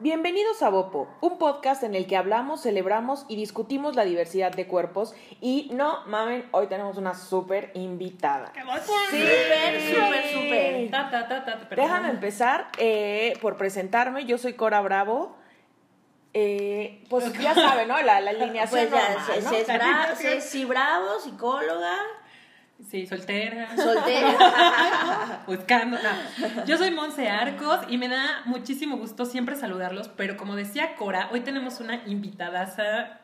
Bienvenidos a Bopo, un podcast en el que hablamos, celebramos y discutimos la diversidad de cuerpos. Y no mamen, hoy tenemos una súper invitada. Súper, súper, súper. Ta, perdón. Déjame empezar eh, por presentarme. Yo soy Cora Bravo. Eh, pues ya saben, ¿no? La, la alineación Pues sí, bravo, psicóloga, Sí, soltera. soltera. Buscando. no. Yo soy Monse Arcos y me da muchísimo gusto siempre saludarlos, pero como decía Cora, hoy tenemos una invitada,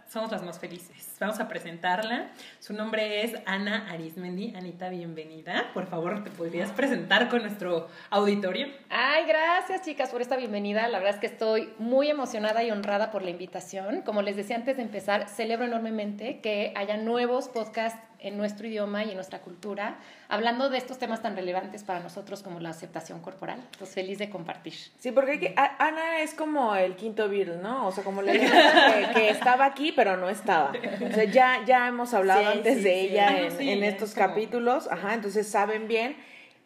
somos las más felices. Vamos a presentarla. Su nombre es Ana Arismendi. Anita, bienvenida. Por favor, ¿te podrías presentar con nuestro auditorio? Ay, gracias chicas por esta bienvenida. La verdad es que estoy muy emocionada y honrada por la invitación. Como les decía antes de empezar, celebro enormemente que haya nuevos podcasts en nuestro idioma y en nuestra cultura, hablando de estos temas tan relevantes para nosotros como la aceptación corporal. Entonces, feliz de compartir. Sí, porque a- Ana es como el quinto Beatle, ¿no? O sea, como le que, que estaba aquí, pero no estaba. O sea, ya, ya hemos hablado Sí, antes sí, de sí. ella Ah, en, estos como- capítulos. Ajá, entonces saben bien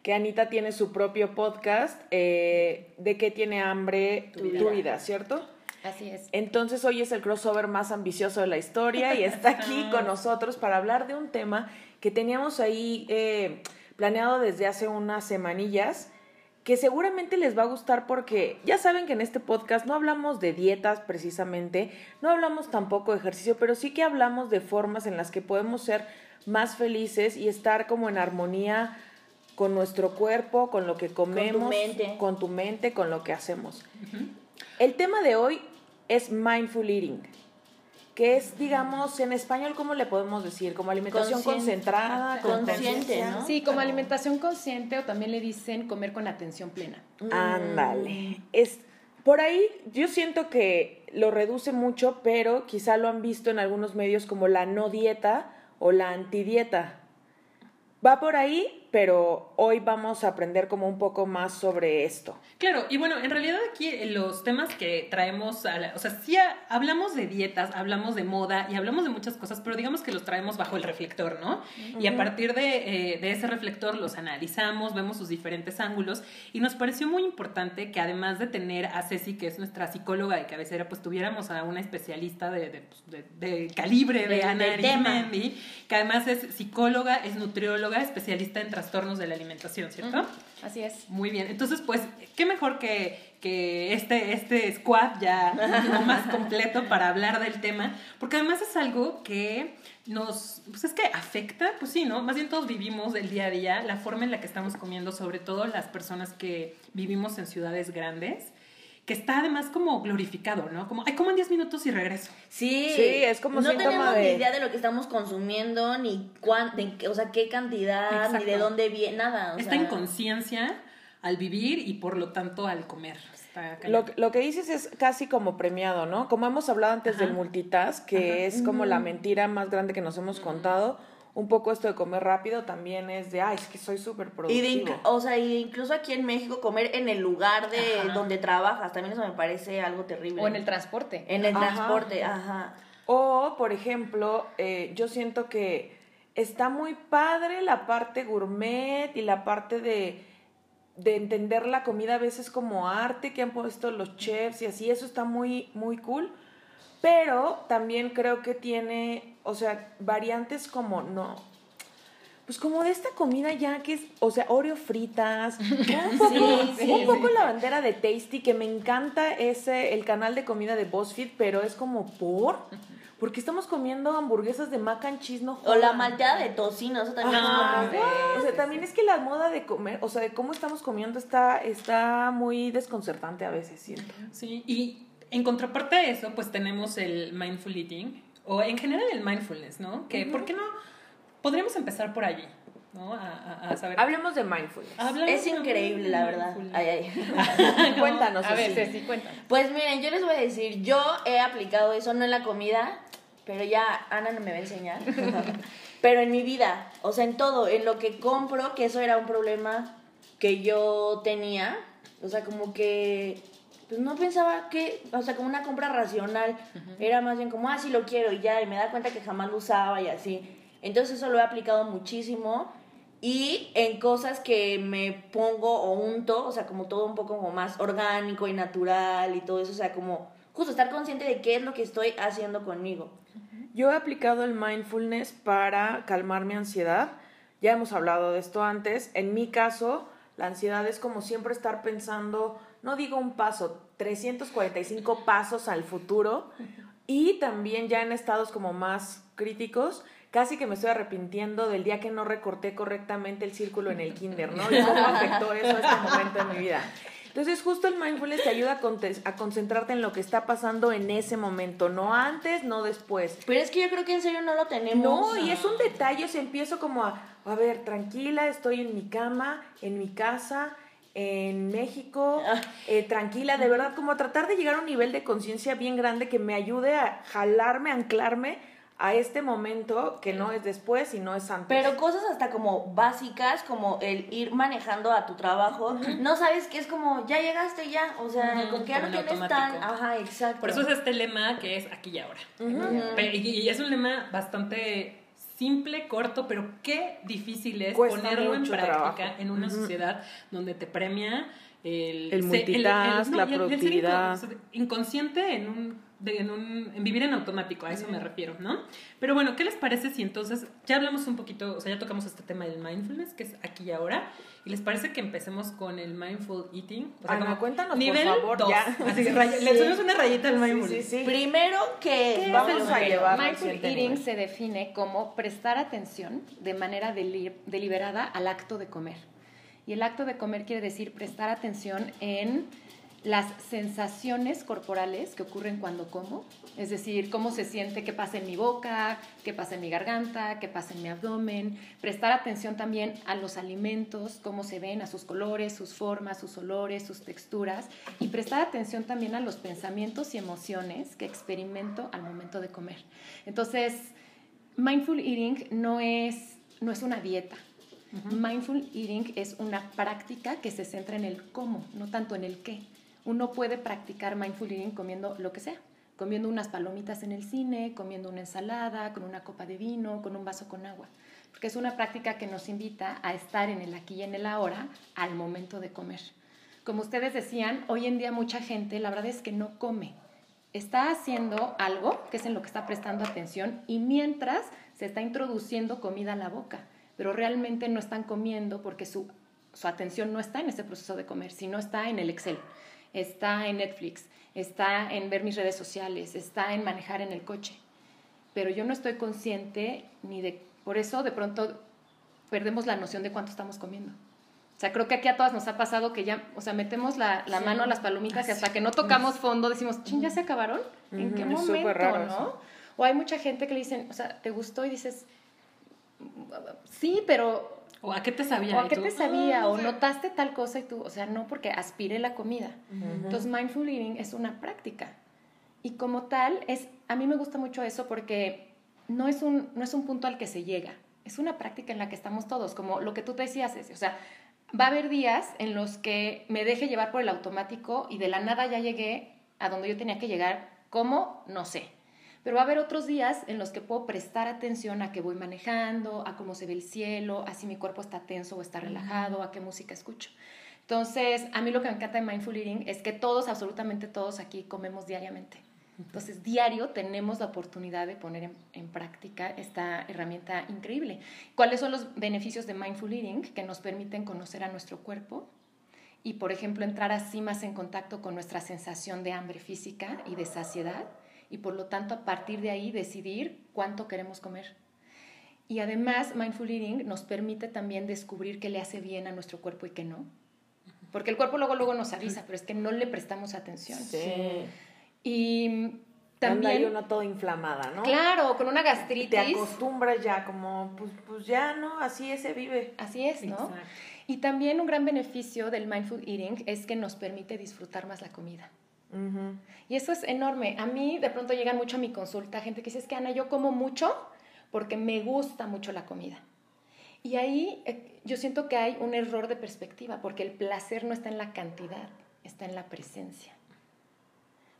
que Anita tiene su propio podcast eh, de qué tiene hambre tu, vida. vida, ¿cierto? Así es. Entonces hoy es el crossover más ambicioso de la historia y está aquí con nosotros para hablar de un tema que teníamos ahí eh, planeado desde hace unas semanillas que seguramente les va a gustar porque ya saben que en este podcast no hablamos de dietas precisamente, no hablamos tampoco de ejercicio, pero sí que hablamos de formas en las que podemos ser más felices y estar como en armonía con nuestro cuerpo, con lo que comemos, mente. con tu mente, con lo que hacemos. El tema de hoy es mindful eating, que es, digamos, en español, ¿cómo le podemos decir? Como alimentación Consciente. concentrada, con Consciente. ¿no? Sí, como alimentación consciente o también le dicen comer con atención plena. Ándale. Es, por ahí yo siento que lo reduce mucho, pero quizá lo han visto en algunos medios como la no dieta o la antidieta. Va por ahí, pero hoy vamos a aprender como un poco más sobre esto. Claro, y bueno, en realidad aquí eh, los temas que traemos, a la- o sea, sí ha- hablamos de dietas, hablamos de moda y hablamos de muchas cosas, pero digamos que los traemos bajo el reflector, ¿no? Y a partir de, eh, de ese reflector los analizamos, vemos sus diferentes ángulos y nos pareció muy importante que además de tener a Ceci, que es nuestra psicóloga de cabecera, pues tuviéramos a una especialista de, de, pues, de- de calibre de Del- Ana del. Arismendi, que además es psicóloga, es nutrióloga, especialista en trastornos de la alimentación, ¿cierto? Así es. Muy bien, entonces pues, qué mejor que, que este, este squad ya más completo para hablar del tema, porque además es algo que nos, pues es que afecta, pues sí, ¿no? Más bien todos vivimos el día a día, la forma en la que estamos comiendo, sobre todo las personas que vivimos en ciudades grandes, que está además como glorificado, ¿no? Como, ay, como en 10 minutos y regreso. Sí, Sí, es como no tenemos de- ni idea de lo que estamos consumiendo, ni cuán, de qué- o sea, qué cantidad, ni de dónde viene, nada. o Esta sea, inconsciencia al vivir y por lo tanto al comer. Está. Lo, lo que dices es casi como premiado, ¿no? Como hemos hablado antes Ajá. del multitask, que es como la mentira más grande que nos hemos contado. Un poco esto de comer rápido también es de, ay, es que soy súper Y de productivo. inclu- o sea, y incluso aquí en México comer en el lugar de Ajá. donde trabajas, también eso me parece algo terrible. O en el transporte. En el Ajá. transporte, ajá. O, por ejemplo, eh, yo siento que está muy padre la parte gourmet y la parte de, de entender la comida a veces como arte que han puesto los chefs y así, eso está muy, muy cool. Pero también creo que tiene, o sea, variantes como no. Pues como de esta comida ya que es, o sea, Oreo fritas, un poco, Sí, sí, un poco la bandera de Tasty, que me encanta ese, el canal de comida de BuzzFeed, pero es como por, porque estamos comiendo hamburguesas de mac and cheese, no O la jodan. malteada de tocino, eso también es como... O sea, también es que la moda de comer, o sea, de cómo estamos comiendo está, está muy desconcertante a veces, siento. Sí, y en contraparte a eso, pues tenemos el mindful eating, o en general el mindfulness, ¿no? Que, ¿por qué no? Podríamos empezar por allí, ¿no? A, a- a saber. Hablemos de mindfulness. Hablamos Es de increíble, la verdad. Ay, ay. Cuéntanos. A ver, Ceci. Ceci, cuéntanos. Pues miren, yo les voy a decir, yo he aplicado eso, no en la comida, pero ya Ana no me va a enseñar. pero en mi vida, o sea, en todo, en lo que compro, que eso era un problema que yo tenía, o sea, como que pues no pensaba que, o sea, como una compra racional, era más bien como, ah, sí lo quiero y ya, y me da cuenta que jamás lo usaba y así. Entonces eso lo he aplicado muchísimo y en cosas que me pongo o unto, o sea, como todo un poco como más orgánico y natural y todo eso, o sea, como justo estar consciente de qué es lo que estoy haciendo conmigo. Yo he aplicado el mindfulness para calmar mi ansiedad. Ya hemos hablado de esto antes. En mi caso, la ansiedad es como siempre estar pensando, no digo un paso, 345 pasos al futuro. Y también ya en estados como más críticos, casi que me estoy arrepintiendo del día que no recorté correctamente el círculo en el kinder, ¿no? Y cómo afectó eso a este momento de mi vida. Entonces, justo el mindfulness te ayuda a, concentrarte en lo que está pasando en ese momento, no antes, no después. Pero es que yo creo que en serio no lo tenemos. No, y es un detalle, si empiezo como a, a ver, tranquila, estoy en mi cama, en mi casa, en México, ah. eh, tranquila, de verdad, como tratar de llegar a un nivel de conciencia bien grande que me ayude a jalarme, a anclarme a este momento que no es después sino es antes. Pero cosas hasta como básicas, como el ir manejando a tu trabajo, no sabes que es como, ya llegaste ya, o sea, con que ya no tienes tan... Ajá, exacto. Por eso es este lema que es aquí y ahora. y, es un lema bastante simple, corto, pero qué difícil es ponerlo en práctica en una sociedad donde te premia el, el multitask, la productividad. inconsciente en un en, un, en vivir en automático, a eso me refiero, ¿no? Pero bueno, ¿qué les parece si entonces ya hablamos un poquito, o sea, ya tocamos este tema del mindfulness, que es aquí y ahora, y les parece que empecemos con el mindful eating? O sea, cuéntanos, nivel por favor, ya. Así que le subimos una rayita al mindfulness. Sí, Primero que vamos a llevar Mindful eating se define como prestar atención de manera deliberada al acto de comer. Y el acto de comer quiere decir prestar atención en las sensaciones corporales que ocurren cuando como, es decir, cómo se siente, qué pasa en mi boca, qué pasa en mi garganta, qué pasa en mi abdomen, prestar atención también a los alimentos, cómo se ven, a sus colores, sus formas, sus olores, sus texturas, y prestar atención también a los pensamientos y emociones que experimento al momento de comer. Entonces, mindful eating no es, no es una dieta, Mindful eating es una práctica que se centra en el cómo, no tanto en el qué uno puede practicar mindful eating comiendo lo que sea, comiendo unas palomitas en el cine, comiendo una ensalada, con una copa de vino, con un vaso con agua, porque es una práctica que nos invita a estar en el aquí y en el ahora al momento de comer. Como ustedes decían, hoy en día mucha gente, la verdad es que no come, está haciendo algo, que es en lo que está prestando atención, y mientras se está introduciendo comida a la boca, pero realmente no están comiendo porque su, su atención no está en ese proceso de comer, sino está en el Excel está en Netflix, está en ver mis redes sociales, está en manejar en el coche. Pero yo no estoy consciente ni de... Por eso de pronto perdemos la noción de cuánto estamos comiendo. O sea, creo que aquí a todas nos ha pasado que ya, o sea, metemos la, mano a las palomitas y hasta que no tocamos fondo decimos, ching, ¿ya se acabaron? ¿En qué momento, no? O hay mucha gente que le dicen, o sea, ¿te gustó? Y dices, sí, pero ¿O a qué te sabía? ¿O a qué te sabía? ¿O notaste tal cosa y tú? O sea, no porque aspire la comida. Entonces, mindful eating es una práctica. Y como tal, es, a mí me gusta mucho eso porque no es, un, no es un punto al que se llega. Es una práctica en la que estamos todos, como lo que tú te decías, o sea, va a haber días en los que me deje llevar por el automático y de la nada ya llegué a donde yo tenía que llegar. ¿Cómo? No sé. Pero va a haber otros días en los que puedo prestar atención a qué voy manejando, a cómo se ve el cielo, a si mi cuerpo está tenso o está relajado, a qué música escucho. Entonces, a mí lo que me encanta de Mindful Eating es que todos, absolutamente todos aquí comemos diariamente. Entonces, diario tenemos la oportunidad de poner en, práctica esta herramienta increíble. ¿Cuáles son los beneficios de Mindful Eating? Que nos permiten conocer a nuestro cuerpo y, por ejemplo, entrar así más en contacto con nuestra sensación de hambre física y de saciedad y por lo tanto a partir de ahí decidir cuánto queremos comer. Y además, mindful eating nos permite también descubrir qué le hace bien a nuestro cuerpo y qué no. Porque el cuerpo luego, luego nos avisa, pero es que no le prestamos atención. Sí. Y también... hay una toda inflamada, ¿no? Claro, con una gastritis. Te acostumbras ya, como, pues, pues ya, ¿no? Así es, se vive. Así es, ¿no? Y también un gran beneficio del mindful eating es que nos permite disfrutar más la comida. Y eso es enorme. A mí de pronto llegan mucho a mi consulta gente que dice, es que Ana, yo como mucho porque me gusta mucho la comida. Y ahí eh, yo siento que hay un error de perspectiva, porque el placer no está en la cantidad, está en la presencia.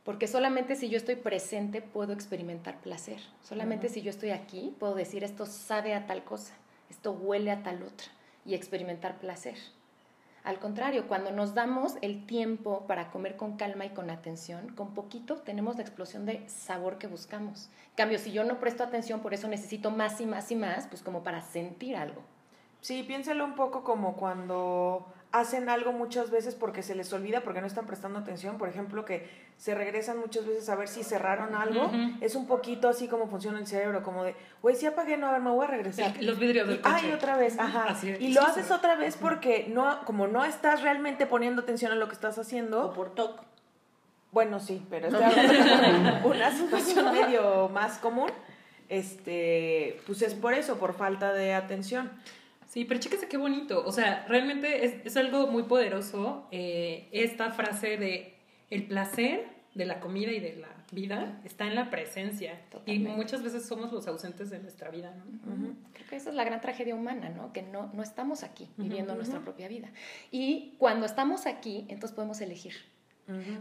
Porque solamente si yo estoy presente puedo experimentar placer. Solamente si yo estoy aquí puedo decir esto sabe a tal cosa, esto huele a tal otra, y experimentar placer. Al contrario, cuando nos damos el tiempo para comer con calma y con atención, con poquito tenemos la explosión de sabor que buscamos. En cambio, si yo no presto atención, por eso necesito más y más y más, pues como para sentir algo. Sí, piénsalo un poco como cuando hacen algo muchas veces porque se les olvida, porque no están prestando atención, por ejemplo, que se regresan muchas veces a ver si cerraron algo, es un poquito así como funciona el cerebro, como de, güey, si apagué, no, a ver, me voy a regresar. los vidrios del coche. Ay, otra vez, ajá. y lo haces otra vez porque no, como no estás realmente poniendo atención a lo que estás haciendo. O por toc. Bueno, sí, pero de una situación medio más común. Este, pues es por eso, por falta de atención. Sí, pero chéquese qué bonito. O sea, realmente es, es algo muy poderoso eh, esta frase de el placer de la comida y de la vida está en la presencia. Totalmente. Y muchas veces somos los ausentes de nuestra vida, ¿no? Creo que esa es la gran tragedia humana, ¿no? Que no, no estamos aquí viviendo nuestra propia vida. Y cuando estamos aquí, entonces podemos elegir.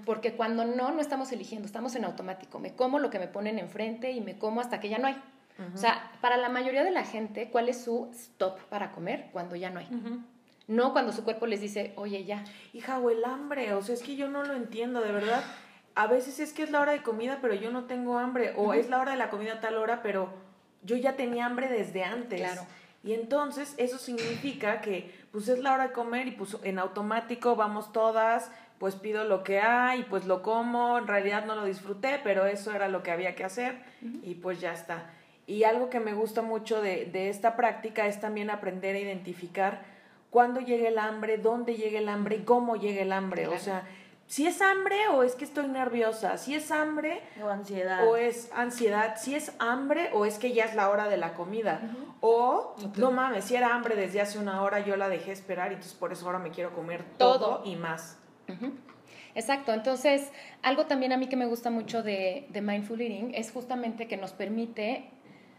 Porque cuando no, no estamos eligiendo, estamos en automático. Me como lo que me ponen enfrente y me como hasta que ya no hay. O sea, para la mayoría de la gente, ¿cuál es su stop para comer cuando ya no hay? No cuando su cuerpo les dice, oye, ya. Hija, o el hambre, o sea, es que yo no lo entiendo, de verdad. A veces es que es la hora de comida, pero yo no tengo hambre, o es la hora de la comida a tal hora, pero yo ya tenía hambre desde antes. Claro. Y entonces eso significa que pues es la hora de comer y pues en automático vamos todas, pues pido lo que hay, pues lo como, en realidad no lo disfruté, pero eso era lo que había que hacer y pues ya está. Y algo que me gusta mucho de, de esta práctica es también aprender a identificar cuándo llega el hambre, dónde llega el hambre y cómo llega el hambre. O sea, si es hambre o es que estoy nerviosa, si es hambre O ansiedad. o es ansiedad, si es hambre o es que ya es la hora de la comida. O, no mames, si era hambre desde hace una hora, yo la dejé esperar y entonces por eso ahora me quiero comer todo, Todo. y más. Exacto, entonces algo también a mí que me gusta mucho de, de Mindful Eating es justamente que nos permite,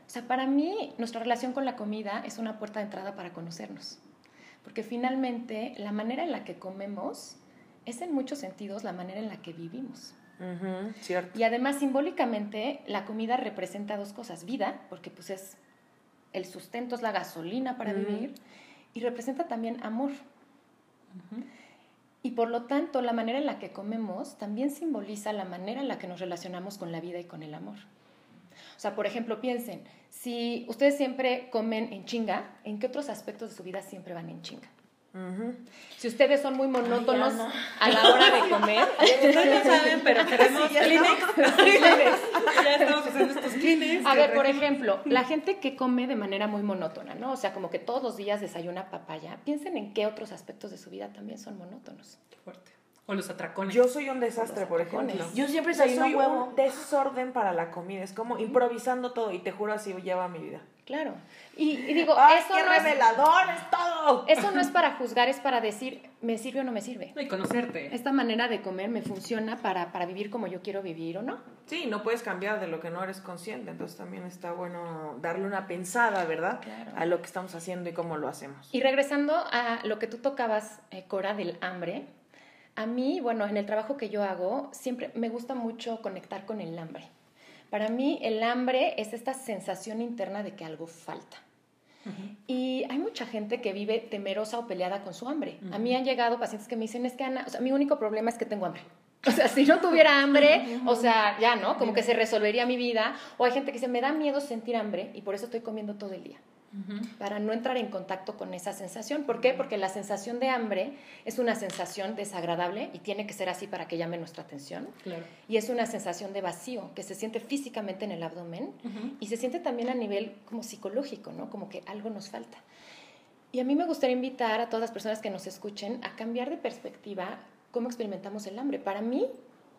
o sea, para mí nuestra relación con la comida es una puerta de entrada para conocernos, porque finalmente la manera en la que comemos es en muchos sentidos la manera en la que vivimos. Ujú, cierto. Y además simbólicamente la comida representa dos cosas, vida, porque pues es el sustento, es la gasolina para vivir, y representa también amor. Y por lo tanto, la manera en la que comemos también simboliza la manera en la que nos relacionamos con la vida y con el amor. O sea, por ejemplo, piensen, si ustedes siempre comen en chinga, ¿en qué otros aspectos de su vida siempre van en chinga? Si ustedes son muy monótonos a la hora de comer, no saben, pero tenemos ya Kleenex. ya estamos haciendo estos Kleenex. A ver, por ejemplo, la gente que come de manera muy monótona, ¿no? O sea, como que todos los días desayuna papaya, piensen en qué otros aspectos de su vida también son monótonos. Qué fuerte. O los atracones. Yo soy un desastre, por ejemplo. Yo siempre desayuno soy huevo. un desorden para la comida. Es como improvisando todo y te juro así lleva mi vida. Claro. Y, y digo, ¡Ay, eso, qué no es, revelador es todo! eso no es para juzgar, es para decir, ¿me sirve o no me sirve? No, y conocerte. Esta manera de comer me funciona para, para vivir como yo quiero vivir o no. Sí, no puedes cambiar de lo que no eres consciente, entonces también está bueno darle una pensada, ¿verdad? Claro. A lo que estamos haciendo y cómo lo hacemos. Y regresando a lo que tú tocabas, eh, Cora, del hambre, a mí, bueno, en el trabajo que yo hago, siempre me gusta mucho conectar con el hambre. Para mí, el hambre es esta sensación interna de que algo falta. Y hay mucha gente que vive temerosa o peleada con su hambre. A mí han llegado pacientes que me dicen, es que Ana, o sea, mi único problema es que tengo hambre. O sea, si no tuviera hambre, o sea, ya, ¿no? Como que se resolvería mi vida. O hay gente que dice, me da miedo sentir hambre y por eso estoy comiendo todo el día para no entrar en contacto con esa sensación. ¿Por qué? Porque la sensación de hambre es una sensación desagradable y tiene que ser así para que llame nuestra atención. Claro. Y es una sensación de vacío que se siente físicamente en el abdomen y se siente también a nivel como psicológico, ¿no? Como que algo nos falta. Y a mí me gustaría invitar a todas las personas que nos escuchen a cambiar de perspectiva cómo experimentamos el hambre. Para mí,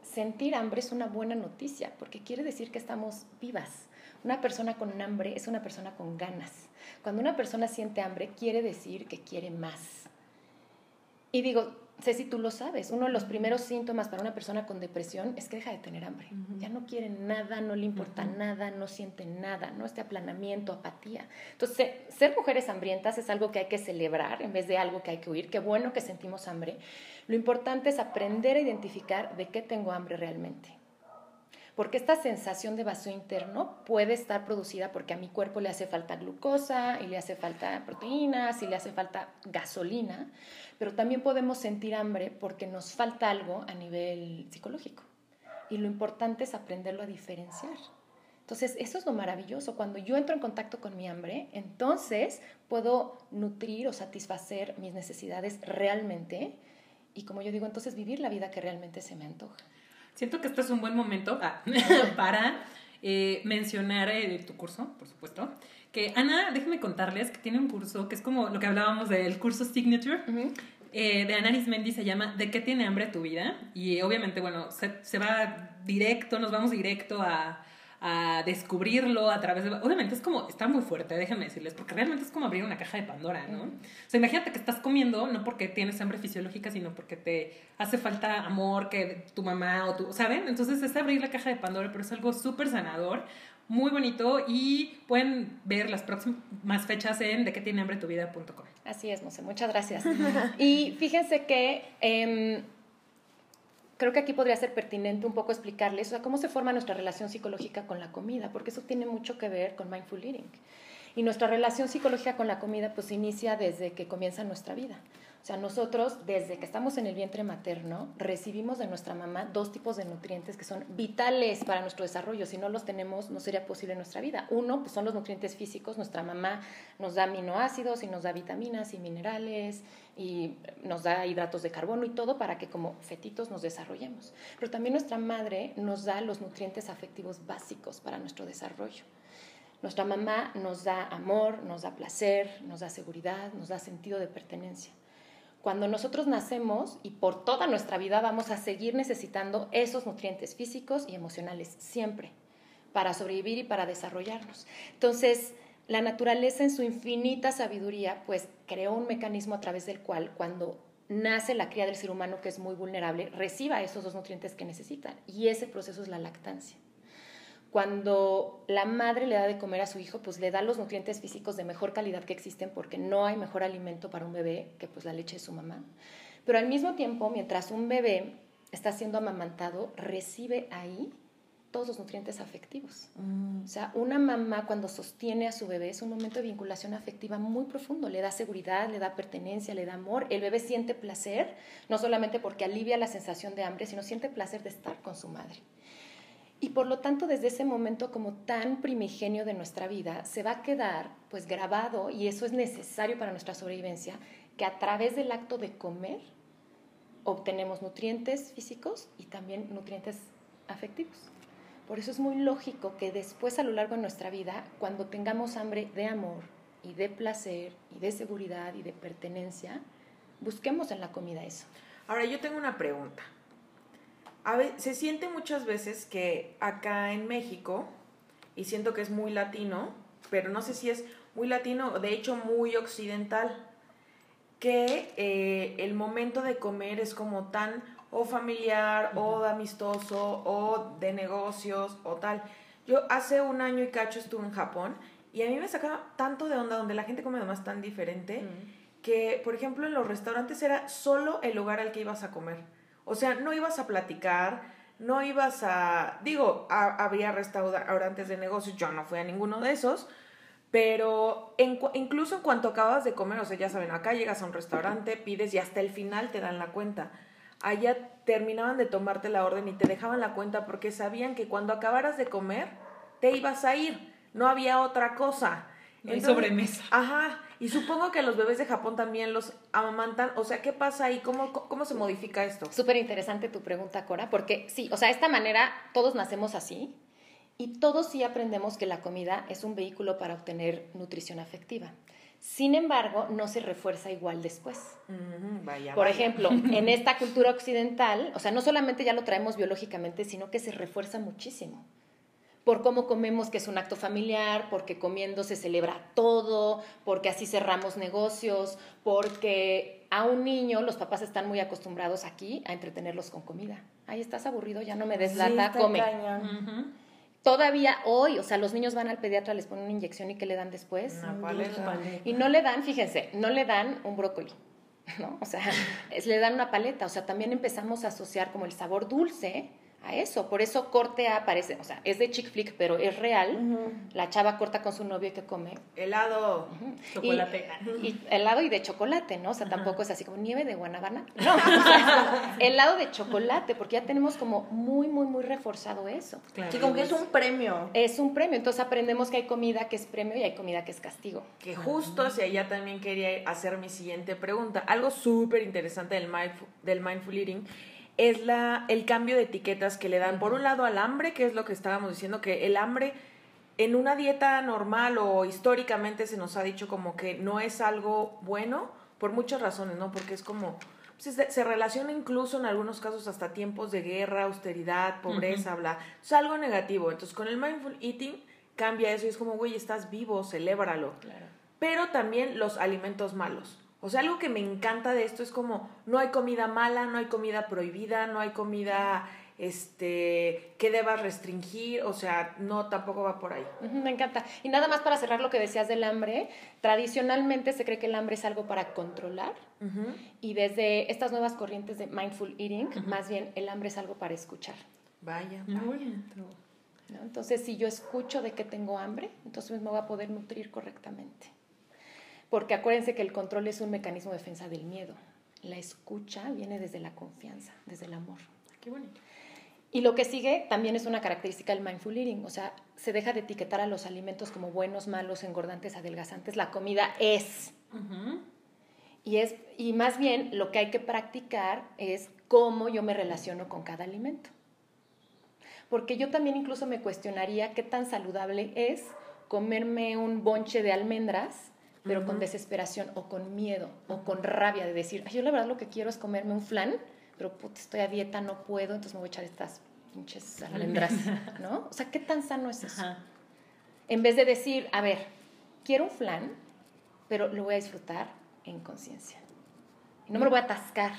sentir hambre es una buena noticia porque quiere decir que estamos vivas. Una persona con hambre es una persona con ganas. Cuando una persona siente hambre, quiere decir que quiere más. Y digo, sé si tú lo sabes, uno de los primeros síntomas para una persona con depresión es que deja de tener hambre. Ya no quiere nada, no le importa nada, no siente nada, ¿no? Este aplanamiento, apatía. Entonces, se- ser mujeres hambrientas es algo que hay que celebrar en vez de algo que hay que huir. Qué bueno que sentimos hambre. Lo importante es aprender a identificar de qué tengo hambre realmente. Porque esta sensación de vacío interno puede estar producida porque a mi cuerpo le hace falta glucosa y le hace falta proteínas y le hace falta gasolina, pero también podemos sentir hambre porque nos falta algo a nivel psicológico. Y lo importante es aprenderlo a diferenciar. Entonces, eso es lo maravilloso. Cuando yo entro en contacto con mi hambre, entonces puedo nutrir o satisfacer mis necesidades realmente. Y como yo digo, entonces vivir la vida que realmente se me antoja. Siento que este es un buen momento ah, para eh, mencionar eh, tu curso, por supuesto. Que Ana, déjenme contarles que tiene un curso que es como lo que hablábamos del curso Signature. Eh, de Ana Arismendi se llama ¿De qué tiene hambre tu vida? Y obviamente, bueno, se, se va directo, nos vamos directo a a descubrirlo a través de... Obviamente es como, está muy fuerte, déjenme decirles, porque realmente es como abrir una caja de Pandora, ¿no? O sea, imagínate que estás comiendo no porque tienes hambre fisiológica, sino porque te hace falta amor que tu mamá o tú, ¿saben? Entonces es abrir la caja de Pandora, pero es algo súper sanador, muy bonito y pueden ver las próximas fechas en de qué tiene hambre tu vida.com. Así es, sé muchas gracias. y fíjense que... Eh, creo que aquí podría ser pertinente un poco explicarles o sea, cómo se forma nuestra relación psicológica con la comida, porque eso tiene mucho que ver con mindful eating. Y nuestra relación psicológica con la comida pues inicia desde que comienza nuestra vida. O sea, nosotros desde que estamos en el vientre materno recibimos de nuestra mamá dos tipos de nutrientes que son vitales para nuestro desarrollo. Si no los tenemos, no sería posible nuestra vida. Uno, pues son los nutrientes físicos. Nuestra mamá nos da aminoácidos y nos da vitaminas y minerales y nos da hidratos de carbono y todo para que como fetitos nos desarrollemos. Pero también nuestra madre nos da los nutrientes afectivos básicos para nuestro desarrollo. Nuestra mamá nos da amor, nos da placer, nos da seguridad, nos da sentido de pertenencia. Cuando nosotros nacemos y por toda nuestra vida vamos a seguir necesitando esos nutrientes físicos y emocionales siempre para sobrevivir y para desarrollarnos. Entonces, la naturaleza en su infinita sabiduría, pues creó un mecanismo a través del cual cuando nace la cría del ser humano que es muy vulnerable, reciba esos dos nutrientes que necesitan. Y ese proceso es la lactancia. Cuando la madre le da de comer a su hijo, pues le da los nutrientes físicos de mejor calidad que existen porque no hay mejor alimento para un bebé que pues la leche de su mamá. Pero al mismo tiempo, mientras un bebé está siendo amamantado, recibe ahí todos los nutrientes afectivos. Mm. O sea, una mamá cuando sostiene a su bebé es un momento de vinculación afectiva muy profundo, le da seguridad, le da pertenencia, le da amor. El bebé siente placer, no solamente porque alivia la sensación de hambre, sino siente placer de estar con su madre. Y por lo tanto, desde ese momento como tan primigenio de nuestra vida, se va a quedar pues grabado, y eso es necesario para nuestra sobrevivencia, que a través del acto de comer obtenemos nutrientes físicos y también nutrientes afectivos. Por eso es muy lógico que después a lo largo de nuestra vida, cuando tengamos hambre de amor y de placer y de seguridad y de pertenencia, busquemos en la comida eso. Ahora yo tengo una pregunta se siente muchas veces que acá en México, y siento que es muy latino, pero no sé si es muy latino, de hecho muy occidental, que eh, el momento de comer es como tan o familiar o amistoso o de negocios o tal. Yo hace un año y cacho estuve en Japón y a mí me sacaba tanto de onda donde la gente come además tan diferente que, por ejemplo, en los restaurantes era solo el lugar al que ibas a comer. O sea, no ibas a platicar, no ibas a, digo, habría restaurantes de negocios, yo no fui a ninguno de esos, pero incluso en cuanto acabas de comer, o sea, ya saben, acá llegas a un restaurante, pides y hasta el final te dan la cuenta. Allá terminaban de tomarte la orden y te dejaban la cuenta porque sabían que cuando acabaras de comer, te ibas a ir, no había otra cosa. No hay sobremesa. Ajá. Y supongo que los bebés de Japón también los amamantan. O sea, ¿qué pasa ahí? ¿Cómo, cómo se modifica esto? Súper interesante tu pregunta, Cora, porque sí, o sea, de esta manera todos nacemos así y todos sí aprendemos que la comida es un vehículo para obtener nutrición afectiva. Sin embargo, no se refuerza igual después. Por ejemplo, en esta cultura occidental, o sea, no solamente ya lo traemos biológicamente, sino que se refuerza muchísimo por cómo comemos, que es un acto familiar, porque comiendo se celebra todo, porque así cerramos negocios, porque a un niño los papás están muy acostumbrados aquí a entretenerlos con comida. Ahí estás aburrido, ya no me des lata, come. Todavía hoy, o sea, los niños van al pediatra, les ponen una inyección y ¿qué le dan después? Y no le dan, fíjense, no le dan un brócoli. ¿no? O sea, le dan una paleta, o sea, también empezamos a asociar como el sabor dulce a eso. Por eso corte A parece, o sea, es de chick flick, pero es real. La chava corta con su novio y que come Helado. Chocolate. Y, y helado y de chocolate, ¿no? O sea, tampoco es así como nieve de guanabana. No, helado de chocolate, porque ya tenemos como muy, muy, muy reforzado eso. Claro. Sí, como que es un premio. Es un premio, entonces aprendemos que hay comida que es premio y hay comida que es castigo. Que justo hacia allá también quería hacer mi siguiente pregunta. Algo súper interesante del mindful, del mindful eating es la, el cambio de etiquetas que le dan, por un lado, al hambre, que es lo que estábamos diciendo, que el hambre en una dieta normal o históricamente se nos ha dicho como que no es algo bueno, por muchas razones, ¿no? Porque es como, pues, se, se relaciona incluso en algunos casos hasta tiempos de guerra, austeridad, pobreza, bla. Es algo negativo. Entonces, con el mindful eating cambia eso y es como, güey, estás vivo, celébralo. Claro. Pero también los alimentos malos. O sea, algo que me encanta de esto es como, no hay comida mala, no hay comida prohibida, no hay comida este que debas restringir, o sea, no tampoco va por ahí. Me encanta. Y nada más para cerrar lo que decías del hambre, tradicionalmente se cree que el hambre es algo para controlar y desde estas nuevas corrientes de mindful eating, más bien el hambre es algo para escuchar. Vaya. Muy bonito. ¿no? Entonces, si yo escucho de que tengo hambre, entonces me voy a poder nutrir correctamente. Porque acuérdense que el control es un mecanismo de defensa del miedo. La escucha viene desde la confianza, desde el amor. Qué bonito. Y lo que sigue también es una característica del mindful eating, o sea, se deja de etiquetar a los alimentos como buenos, malos, engordantes, adelgazantes. La comida es. Y, es, y más bien lo que hay que practicar es cómo yo me relaciono con cada alimento. Porque yo también incluso me cuestionaría qué tan saludable es comerme un bonche de almendras, pero con desesperación o con miedo o con rabia de decir, "Ay, yo la verdad lo que quiero es comerme un flan, pero puta, estoy a dieta, no puedo, entonces me voy a echar estas pinches almendras, ¿no? O sea, ¿qué tan sano es eso? Ajá. En vez de decir, a ver, quiero un flan, pero lo voy a disfrutar en conciencia. Y no me lo voy a atascar.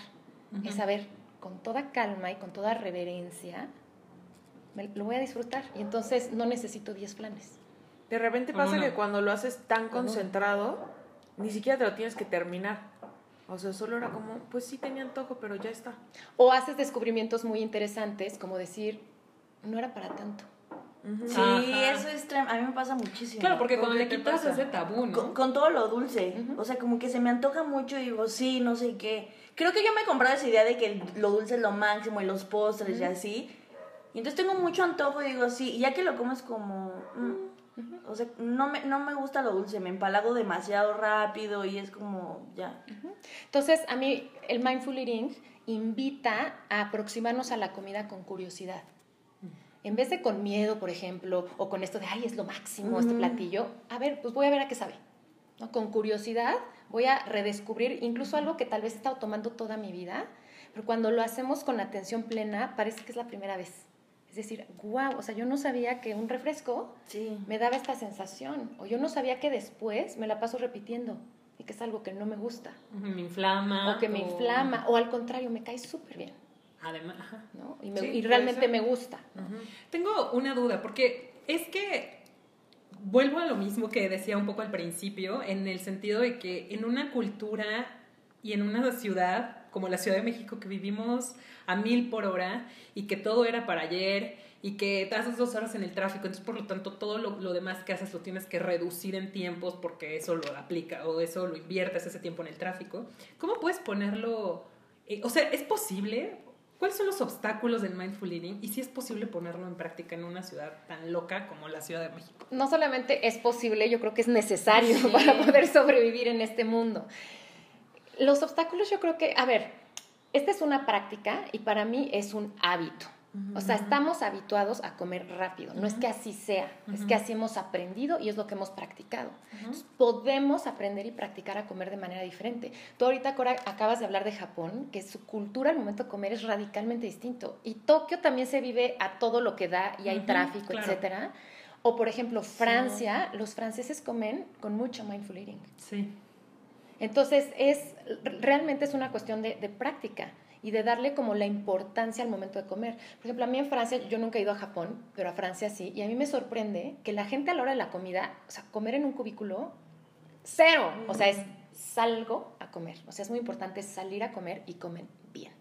Es saber, con toda calma y con toda reverencia, me- lo voy a disfrutar. Y entonces no necesito 10 flanes. De repente ¿O pasa no? que cuando lo haces tan concentrado, ni siquiera te lo tienes que terminar. O sea, solo era como, pues sí tenía antojo, pero ya está. O haces descubrimientos muy interesantes, como decir, no era para tanto. Sí, Ajá. eso es a mí me pasa muchísimo. Claro, porque ¿Con cuando le quitas ese tabú, ¿no? Con, con todo lo dulce. O sea, como que se me antoja mucho y digo, sí, no sé qué. Creo que yo me he comprado esa idea de que lo dulce es lo máximo y los postres y así. Y entonces tengo mucho antojo y digo, sí, y ya que lo comes como... mm, O sea, no me, no me gusta lo dulce, me empalago demasiado rápido y es como, ya. Entonces, a mí el mindful eating invita a aproximarnos a la comida con curiosidad. En vez de con miedo, por ejemplo, o con esto de, ay, es lo máximo este platillo, a ver, pues voy a ver a qué sabe. ¿no? Con curiosidad voy a redescubrir incluso algo que tal vez he estado tomando toda mi vida, pero cuando lo hacemos con atención plena, parece que es la primera vez. Es decir, wow, o sea, yo no sabía que un refresco Sí. me daba esta sensación, o yo no sabía que después me la paso repitiendo y que es algo que no me gusta, Me inflama. o que me inflama, o al contrario, me cae súper bien, Además. ¿no? Y, me- Sí, y puede realmente me gusta. Tengo una duda, porque es que vuelvo a lo mismo que decía un poco al principio, en el sentido de que en una cultura y en una ciudad como la Ciudad de México que vivimos a mil por hora y que todo era para ayer y que te haces dos horas en el tráfico, entonces por lo tanto todo lo, lo demás que haces lo tienes que reducir en tiempos porque eso lo aplica o eso lo inviertes ese tiempo en el tráfico. ¿Cómo puedes ponerlo? eh, o sea, ¿es posible? ¿Cuáles son los obstáculos del mindful eating? Y si es posible ponerlo en práctica en una ciudad tan loca como la Ciudad de México. No solamente es posible, yo creo que es necesario para poder sobrevivir en este mundo. Los obstáculos yo creo que, a ver, esta es una práctica y para mí es un hábito. O sea, estamos habituados a comer rápido. No es que así sea, es que así hemos aprendido y es lo que hemos practicado. Entonces, podemos aprender y practicar a comer de manera diferente. Tú ahorita, Cora, acabas de hablar de Japón, que su cultura al momento de comer es radicalmente distinto. Y Tokio también se vive a todo lo que da y hay tráfico, claro. etcétera. O, por ejemplo, Francia, los franceses comen con mucho mindful eating. Sí. Entonces, es, realmente es una cuestión de, de práctica y de darle como la importancia al momento de comer. Por ejemplo, a mí en Francia, yo nunca he ido a Japón, pero a Francia sí, y a mí me sorprende que la gente a la hora de la comida, o sea, comer en un cubículo, cero. O sea, es salgo a comer. O sea, es muy importante salir a comer y comen bien.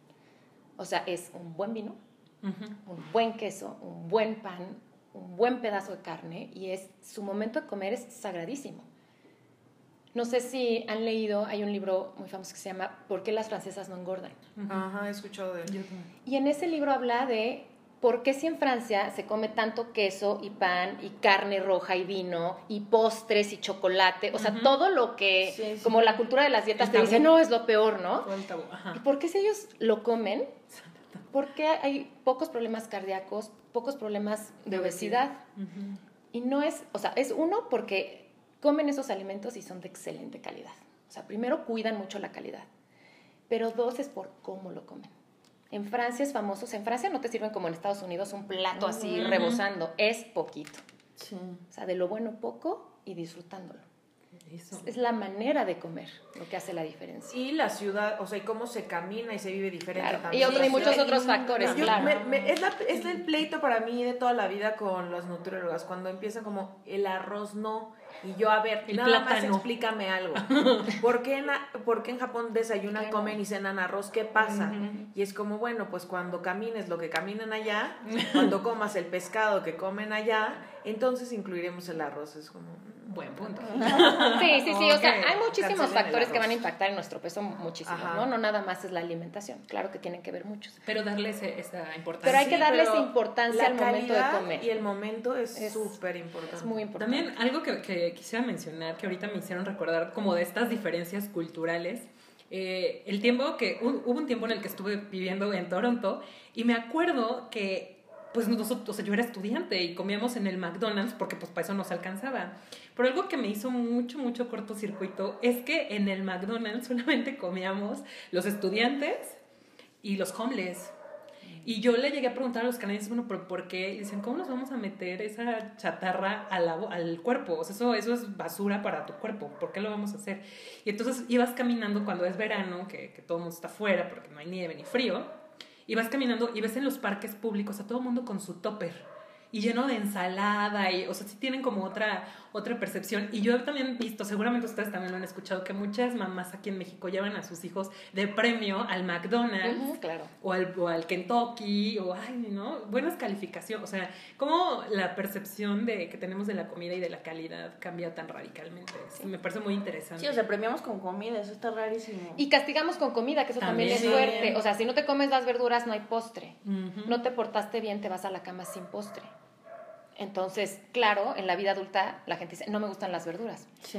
O sea, es un buen vino, un buen queso, un buen pan, un buen pedazo de carne y es su momento de comer es sagradísimo. No sé si han leído, hay un libro muy famoso que se llama ¿Por qué las francesas no engordan? Ajá, he escuchado de él. Y en ese libro habla de por qué si en Francia se come tanto queso y pan y carne roja y vino y postres y chocolate, o sea, todo lo que, Sí, sí. como la cultura de las dietas El te dice, no, es lo peor, ¿no? Todo el tabú, ajá. ¿Y por qué si ellos lo comen? ¿Por qué hay pocos problemas cardíacos, pocos problemas de De obesidad? Y no es, o sea, es uno porque comen esos alimentos y son de excelente calidad. O sea, primero cuidan mucho la calidad, pero dos es por cómo lo comen. En Francia es famoso, o sea, en Francia no te sirven como en Estados Unidos un plato así rebosando, es poquito. Sí. O sea, de lo bueno poco y disfrutándolo. Eso. Es la manera de comer lo que hace la diferencia. Y la ciudad, o sea, y cómo se camina y se vive diferente Claro, también. y otro- y muchos sí. otros factores, Yo- claro. me- me- es, la- es el pleito para mí de toda la vida con los nutriólogas, cuando empiezan como el arroz no. Y yo, a ver, El nada más explícame algo. ¿Por qué, en, por qué en Japón desayunan, Claro. comen y cenan arroz? ¿Qué pasa? Y es como, bueno, pues cuando camines lo que caminan allá, cuando comas el pescado que comen allá, entonces incluiremos el arroz. Es como... Buen punto. Sí, sí, sí. O sea, hay muchísimos factores que van a impactar en nuestro peso, muchísimos, Ajá. ¿no? No nada más es la alimentación. Claro que tienen que ver muchos. Pero darle esa importancia. Pero hay que darle esa importancia al momento de comer. Y el momento es Es- súper importante. Es muy importante. También algo que, que quisiera mencionar, que ahorita me hicieron recordar como de estas diferencias culturales. eh, el tiempo que, hu- hubo un tiempo en el que estuve viviendo en Toronto y me acuerdo que, pues nosotros, o sea, yo era estudiante y comíamos en el McDonald's porque pues para eso nos alcanzaba. Pero algo que me hizo mucho, mucho cortocircuito es que en el McDonald's solamente comíamos los estudiantes y los homeless. Y yo le llegué a preguntar a los canadienses, bueno, ¿por, por qué? Y dicen, ¿cómo nos vamos a meter esa chatarra a la- al cuerpo? O sea, eso, eso es basura para tu cuerpo, ¿por qué lo vamos a hacer? Y entonces ibas caminando cuando es verano, que, que todo mundo está afuera porque no hay nieve ni frío, y vas caminando y ves en los parques públicos a todo mundo con su topper y lleno de ensalada y o sea sí tienen como otra otra percepción y yo también he visto seguramente ustedes también lo han escuchado que muchas mamás aquí en México llevan a sus hijos de premio al McDonald's claro. o al, o al Kentucky, o ay, ¿no? Buenas calificaciones. O sea, cómo la percepción de, que tenemos de la comida y de la calidad cambia tan radicalmente. Sí, me parece muy interesante. Sí, o sea, premiamos con comida, eso está rarísimo. Y castigamos con comida, que eso también, También. es fuerte. O sea, si no te comes las verduras, no hay postre. No te portaste bien, te vas a la cama sin postre. Entonces, claro, en la vida adulta la gente dice, no me gustan las verduras. Sí.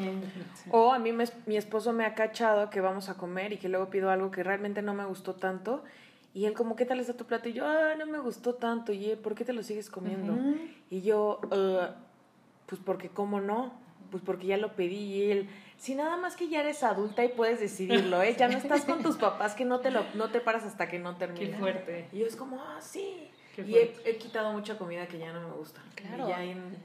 O a mí me- mi esposo me ha cachado que vamos a comer y que luego pido algo que realmente no me gustó tanto. Y él como, ¿qué tal está tu plato? Y yo, ah, no me gustó tanto. Y él, ¿por qué te lo sigues comiendo? Y yo, "Eh, pues porque cómo no, pues porque ya lo pedí. Y él, si nada más que ya eres adulta y puedes decidirlo, ¿eh? Ya no estás con tus papás que no te, lo, no te paras hasta que no Qué termine. fuerte. Y yo es como, ah, sí. Qué y he, he quitado mucha comida que ya no me gusta. Claro. Y ya en-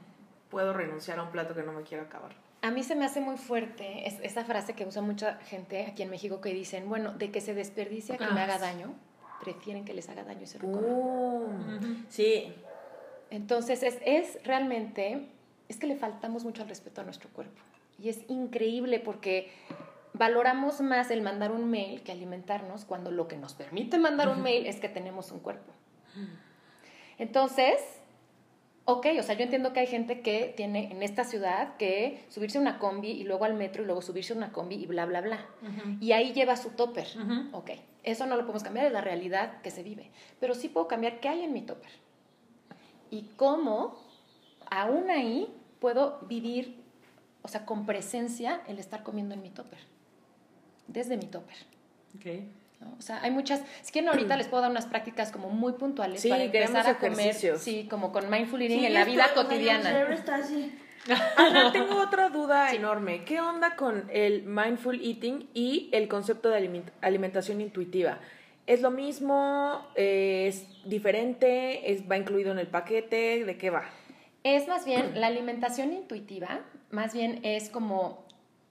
puedo renunciar a un plato que no me quiero acabar. A mí se me hace muy fuerte es- esa frase que usa mucha gente aquí en México que dicen, bueno, de que se desperdicia que me Ah, haga sí. daño, prefieren que les haga daño y se lo. Uh. Sí. Entonces es, es realmente, es que le faltamos mucho al respeto a nuestro cuerpo. Y es increíble porque valoramos más el mandar un mail que alimentarnos cuando lo que nos permite mandar un mail es que tenemos un cuerpo. Entonces, ok, o sea, yo entiendo que hay gente que tiene en esta ciudad que subirse a una combi y luego al metro y luego subirse a una combi y bla, bla, bla. Y ahí lleva su topper. Ujú. Ok, eso no lo podemos cambiar, es la realidad que se vive. Pero sí puedo cambiar qué hay en mi topper. Y cómo, aún ahí, puedo vivir, o sea, con presencia el estar comiendo en mi topper. Desde mi topper. Ok. ¿No? O sea, hay muchas. Si quieren, ahorita les puedo dar unas prácticas como muy puntuales Sí, para empezar a comer. ejercicios. Sí, como con mindful eating Sí, en la vida Mi cotidiana. cerebro está así. Ana, tengo otra duda enorme. ¿Qué onda con el mindful eating y el concepto de aliment- alimentación intuitiva? ¿Es lo mismo? ¿Es diferente? ¿Es, ¿Va incluido en el paquete? ¿De qué va? Es más bien, la alimentación intuitiva, más bien es como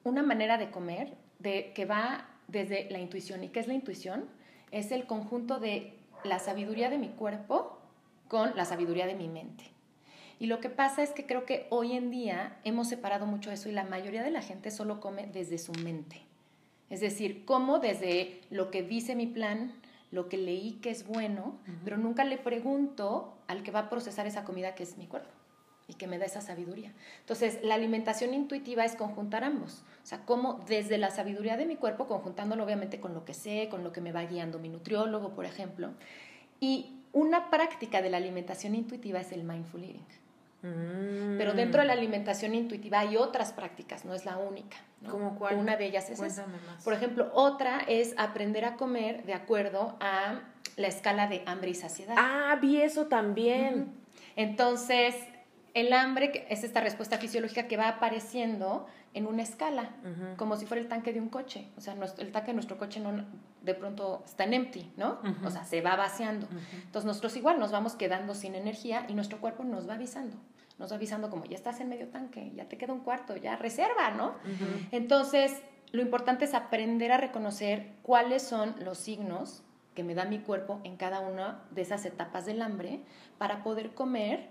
una manera de comer de, que va desde la intuición. ¿Y qué es la intuición? Es el conjunto de la sabiduría de mi cuerpo con la sabiduría de mi mente. Y lo que pasa es que creo que hoy en día hemos separado mucho eso y la mayoría de la gente solo come desde su mente. Es decir, como desde lo que dice mi plan, lo que leí que es bueno, pero nunca le pregunto al que va a procesar esa comida que es mi cuerpo y que me da esa sabiduría. Entonces, la alimentación intuitiva es conjuntar ambos. O sea, como desde la sabiduría de mi cuerpo, conjuntándolo obviamente con lo que sé, con lo que me va guiando mi nutriólogo, por ejemplo. Y una práctica de la alimentación intuitiva es el mindful eating. Mm. Pero dentro de la alimentación intuitiva hay otras prácticas, no es la única. ¿no? ¿Cómo cuál? Una de ellas es esa. Por ejemplo, otra es aprender a comer de acuerdo a la escala de hambre y saciedad. Ah, vi eso también. Entonces, el hambre que- es esta respuesta fisiológica que va apareciendo en una escala, como si fuera el tanque de un coche. O sea, nuestro- el tanque de nuestro coche no, de pronto está en empty, ¿no? O sea, se va vaciando. Entonces, nosotros igual nos vamos quedando sin energía y nuestro cuerpo nos va avisando. Nos va avisando como, ya estás en medio tanque, ya te queda un cuarto, ya reserva, ¿no? Entonces, lo importante es aprender a reconocer cuáles son los signos que me da mi cuerpo en cada una de esas etapas del hambre para poder comer,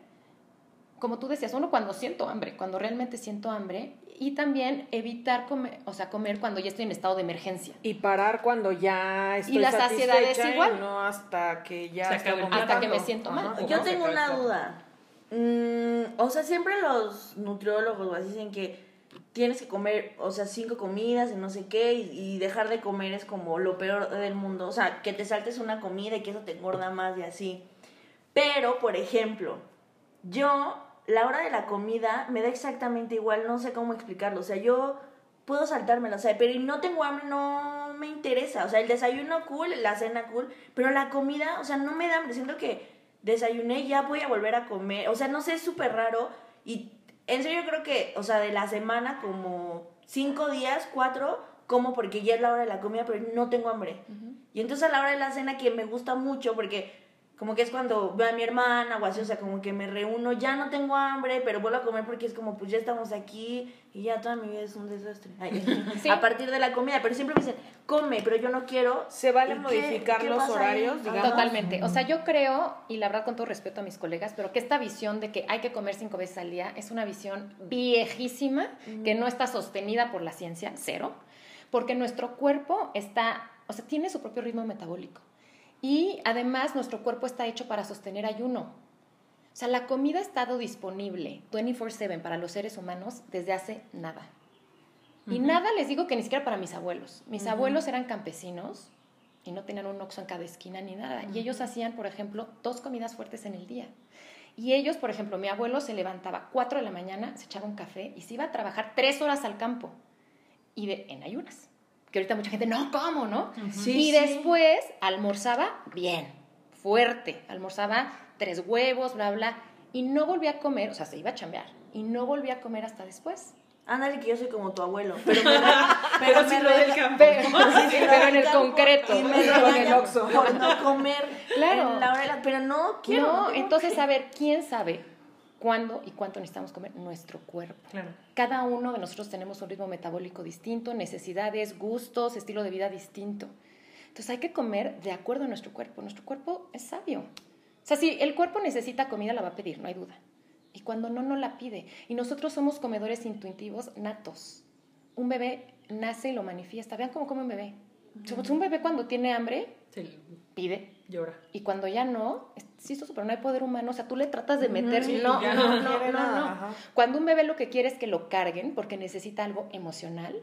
como tú decías, uno cuando siento hambre, cuando realmente siento hambre, y también evitar comer, o sea, comer cuando ya estoy en estado de emergencia. Y parar cuando ya estoy la saciedad es y igual. no hasta que ya Se acabe. Hasta que me siento mal. Ajá. Yo tengo una duda. Mm, o sea, siempre los nutriólogos dicen que tienes que comer, o sea, cinco comidas y no sé qué, y, y dejar de comer es como lo peor del mundo. O sea, que te saltes una comida y que eso te engorda más y así. Pero, por ejemplo, yo, la hora de la comida me da exactamente igual, no sé cómo explicarlo. O sea, yo puedo saltármela, o sea, pero no tengo hambre, no me interesa. O sea, el desayuno cool, la cena cool, pero la comida, o sea, no me da hambre. Siento que desayuné ya voy a volver a comer. O sea, no sé, es súper raro. Y en serio creo que, o sea, de la semana como cinco días, cuatro, como porque ya es la hora de la comida, pero no tengo hambre. Y entonces a la hora de la cena que me gusta mucho porque como que es cuando veo a mi hermana o así, o sea, como que me reúno, ya no tengo hambre, pero vuelvo a comer porque es como, pues ya estamos aquí y ya toda mi vida es un desastre. Ay, Sí. A partir de la comida, pero siempre me dicen, come, pero yo no quiero. ¿Se vale ¿Y qué- modificar qué los horarios, digamos? Totalmente. O sea, yo creo, y la verdad con todo respeto a mis colegas, pero que esta visión de que hay que comer cinco veces al día es una visión viejísima, que no está sostenida por la ciencia, cero, porque nuestro cuerpo está, o sea, tiene su propio ritmo metabólico. Y además nuestro cuerpo está hecho para sostener ayuno. O sea, la comida ha estado disponible 24/7 para los seres humanos desde hace nada. Y nada les digo que ni siquiera para mis abuelos. Mis abuelos eran campesinos y no tenían un oxo en cada esquina ni nada. Y ellos hacían, por ejemplo, dos comidas fuertes en el día. Y ellos, por ejemplo, mi abuelo se levantaba 4 de la mañana, se echaba un café y se iba a trabajar tres horas al campo y de, en ayunas. Que ahorita mucha gente, no, ¿cómo, no? Sí, y sí. después almorzaba bien, fuerte. Almorzaba tres huevos, bla, bla. Y no volvía a comer, o sea, se iba a chambear. Y no volvía a comer hasta después. Ándale, que yo soy como tu abuelo. Pero, me, Pero del campo. Pero, en el campo, concreto. Y me Con el por no comer Claro. en la hora de la- Pero no quiero. no, entonces, que- a ver, ¿quién sabe cuándo y cuánto necesitamos comer? Nuestro cuerpo. Claro. Cada uno de nosotros tenemos un ritmo metabólico distinto, necesidades, gustos, estilo de vida distinto. Entonces hay que comer de acuerdo a nuestro cuerpo. Nuestro cuerpo es sabio. O sea, si el cuerpo necesita comida, la va a pedir, no hay duda. Y cuando no, no la pide. Y nosotros somos comedores intuitivos natos. Un bebé nace y lo manifiesta. Vean cómo come un bebé. Un bebé cuando tiene hambre, Sí, pide. Llora. Y cuando ya no, eso, pero no hay poder humano. O sea, tú le tratas de meter. sí, no, no, no no, no. Cuando un bebé lo que quiere es que lo carguen porque necesita algo emocional,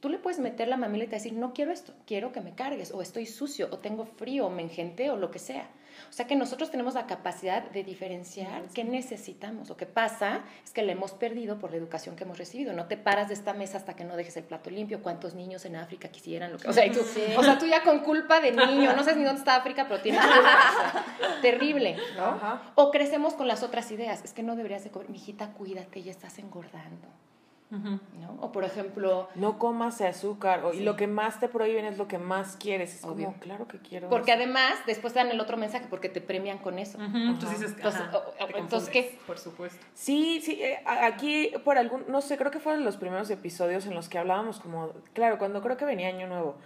tú le puedes meter la mamila y te decir, no quiero esto, quiero que me cargues, o estoy sucio, o tengo frío, o me engenté, o lo que sea. O sea que nosotros tenemos la capacidad de diferenciar qué necesitamos. Lo que pasa es que la hemos perdido por la educación que hemos recibido. No te paras de esta mesa hasta que no dejes el plato limpio. ¿Cuántos niños en África quisieran lo que... O sea, tú, o sea, tú ya con culpa de niño, no sabes ni dónde está África, pero tienes culpa. O sea, terrible, ¿no? Ajá. O crecemos con las otras ideas. Es que no deberías de comer. Mijita, cuídate, ya estás engordando. ¿No? O por ejemplo, No comas azúcar. o- Sí. Y lo que más te prohíben es lo que más quieres. Es Obvio. como, claro que quiero. porque eso. además después te dan el otro mensaje porque te premian con eso. Entonces dices, Entonces, o- ¿qué? Por supuesto. Sí, sí, eh, aquí por algún, no sé, creo que fueron los primeros episodios en los que hablábamos como, claro, cuando creo que venía Año Nuevo,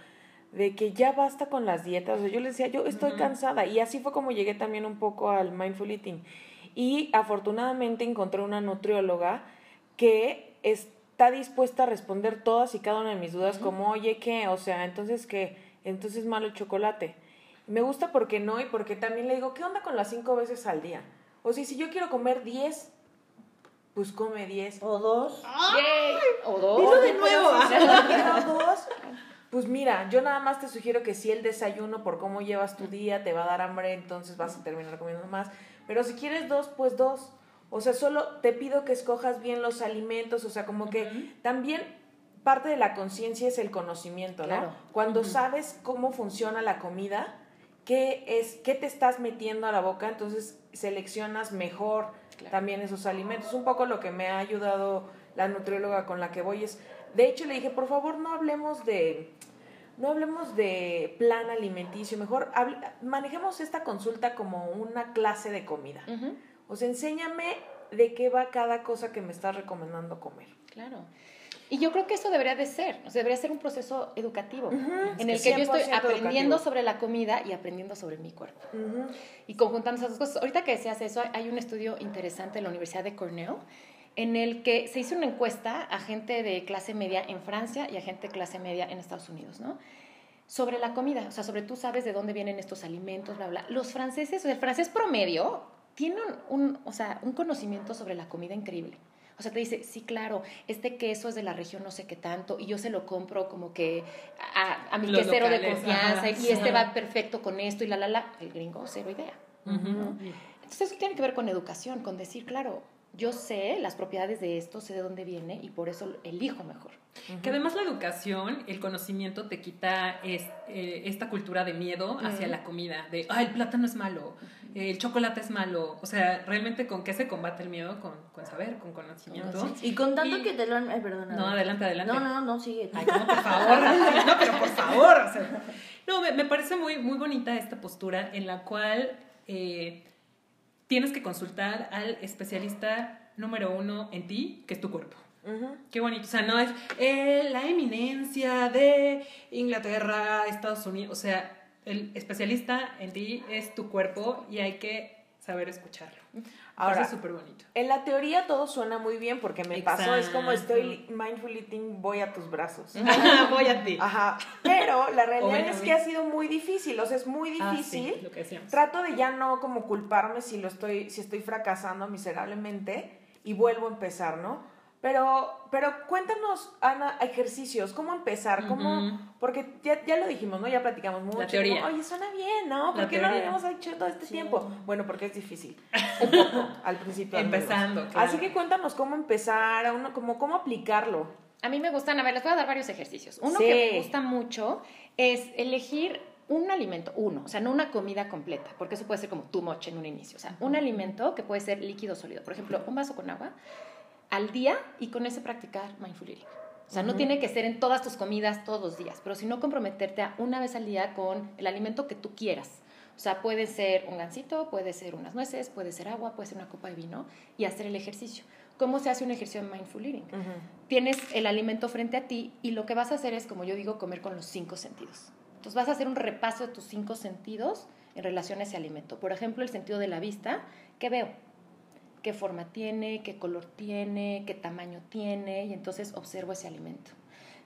de que ya basta con las dietas, o sea, yo les decía, yo estoy cansada, y así fue como llegué también un poco al mindful eating. Y afortunadamente encontré una nutrióloga que está dispuesta a responder todas y cada una de mis dudas, como, oye, ¿qué? O sea, entonces, ¿qué? Entonces malo el chocolate. Me gusta porque no y porque también le digo, ¿qué onda con las cinco veces al día? O sea, si yo quiero comer 10, pues come 10. O dos. Yay. O dos. Dilo de nuevo. sí, Si dos, pues mira, yo nada más te sugiero que si el desayuno, por cómo llevas tu día, te va a dar hambre, entonces vas a terminar comiendo más. Pero si quieres dos, pues dos. O sea, solo te pido que escojas bien los alimentos, o sea, como que también parte de la conciencia es el conocimiento, ¿no? Claro. Cuando sabes cómo funciona la comida, qué es, qué te estás metiendo a la boca, entonces seleccionas mejor también esos alimentos. Un poco lo que me ha ayudado la nutrióloga con la que voy es, de hecho le dije, por favor no hablemos de, no hablemos de plan alimenticio, mejor hable- manejemos esta consulta como una clase de comida. O sea, enséñame de qué va cada cosa que me estás recomendando comer. Claro. Y yo creo que eso debería de ser, o sea, debería ser un proceso educativo, en el que yo estoy 100% aprendiendo educativo. sobre la comida y aprendiendo sobre mi cuerpo. Y conjuntando esas dos cosas. Ahorita que decías eso, hay un estudio interesante en la Universidad de Cornell en el que se hizo una encuesta a gente de clase media en Francia y a gente de clase media en Estados Unidos, ¿no? Sobre la comida, o sea, sobre tú sabes de dónde vienen estos alimentos, bla, bla. Los franceses, o sea, el francés promedio tiene un, un, o sea, un conocimiento sobre la comida increíble. O sea, te dice, sí, claro, este queso es de la región no sé qué tanto y yo se lo compro como que a, a mi Los quesero de confianza ajá, y sí. este va perfecto con esto y la, la, la. El gringo, cero idea. Entonces eso tiene que ver con educación, con decir, claro, yo sé las propiedades de esto, sé de dónde viene y por eso elijo mejor. Que además la educación, el conocimiento te quita es- eh, esta cultura de miedo hacia la comida, de, ah, el plátano es malo, el chocolate es malo. O sea, realmente con qué se combate el miedo, con, con saber, con conocimiento. Y con tanto Y- que te lo han... Ay, perdona. No, adelante, adelante. No, no, no, no, sigue. Ay, no, por favor. No, pero por favor. o sea, no, me, me parece muy, muy bonita esta postura en la cual eh, tienes que consultar al especialista número uno en ti, que es tu cuerpo. Qué bonito. O sea, no es eh, la eminencia de Inglaterra, Estados Unidos. O sea, el especialista en ti es tu cuerpo y hay que saber escucharlo. Ahora- es súper bonito. En la teoría todo suena muy bien porque me pasó, es como Exacto. estoy mindful eating, voy a tus brazos. Voy a ti. Ajá, pero la realidad bueno, es que ha sido muy difícil, o sea, es muy Ah, sí, difícil. lo que decíamos. Trato de ya no como culparme si lo estoy, si estoy fracasando miserablemente y vuelvo a empezar, ¿no? Pero, pero cuéntanos, Ana, ejercicios, ¿cómo empezar? ¿Cómo? Ujú. Porque ya, ya lo dijimos, ¿no? Ya platicamos mucho. teoría. como, Oye, suena bien, ¿no? ¿Por La qué no lo teoría. habíamos hecho todo este Sí. tiempo? Bueno, porque es difícil. Un poco, al principio. Empezando, claro. Así que cuéntanos cómo empezar, a uno, como, cómo aplicarlo. A mí me gustan, a ver, les voy a dar varios ejercicios. Uno Sí. que me gusta mucho es elegir un alimento, uno, o sea, no una comida completa, porque eso puede ser como too much en un inicio. O sea, un alimento que puede ser líquido o sólido. Por ejemplo, un vaso con agua al día y con ese practicar mindful eating. O sea, no tiene que ser en todas tus comidas todos los días, pero si no comprometerte a una vez al día con el alimento que tú quieras. O sea, puede ser un gansito, puede ser unas nueces, puede ser agua, puede ser una copa de vino y hacer el ejercicio. ¿Cómo se hace un ejercicio de mindful eating? Tienes el alimento frente a ti y lo que vas a hacer es, como yo digo, comer con los cinco sentidos. Entonces vas a hacer un repaso de tus cinco sentidos en relación a ese alimento. Por ejemplo, el sentido de la vista, ¿qué veo? Qué forma tiene, qué color tiene, qué tamaño tiene, y entonces observo ese alimento.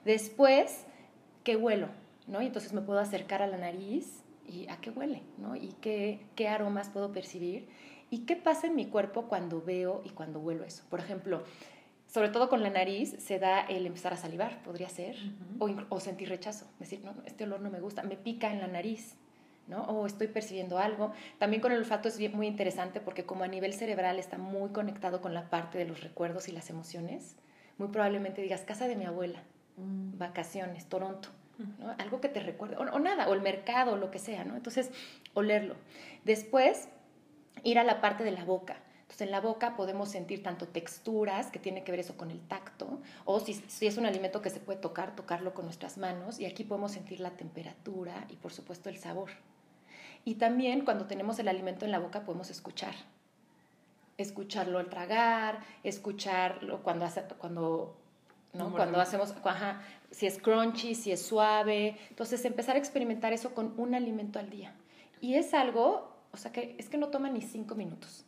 Después, qué huelo, ¿no? Y entonces me puedo acercar a la nariz y a qué huele, ¿no? Y qué, qué aromas puedo percibir y qué pasa en mi cuerpo cuando veo y cuando huelo eso. Por ejemplo, sobre todo con la nariz se da el empezar a salivar, podría ser, o, sentir rechazo, decir, no, no, este olor no me gusta, me pica en la nariz, ¿no? O estoy percibiendo algo. También con el olfato es muy interesante porque como a nivel cerebral está muy conectado con la parte de los recuerdos y las emociones, muy probablemente digas casa de mi abuela, vacaciones, Toronto, ¿no? Algo que te recuerde, o, o nada, o el mercado, o lo que sea, ¿no? Entonces, olerlo. Después, ir a la parte de la boca. Entonces, en la boca podemos sentir tanto texturas, que tiene que ver eso con el tacto, o si, si es un alimento que se puede tocar, tocarlo con nuestras manos, y aquí podemos sentir la temperatura y, por supuesto, el sabor. Y también cuando tenemos el alimento en la boca podemos escuchar. Escucharlo al tragar, escucharlo cuando, hace- cuando, cuando hacemos, ajá, si es crunchy, si es suave. Entonces empezar a experimentar eso con un alimento al día. Y es algo, o sea, que es que no toma ni cinco minutos,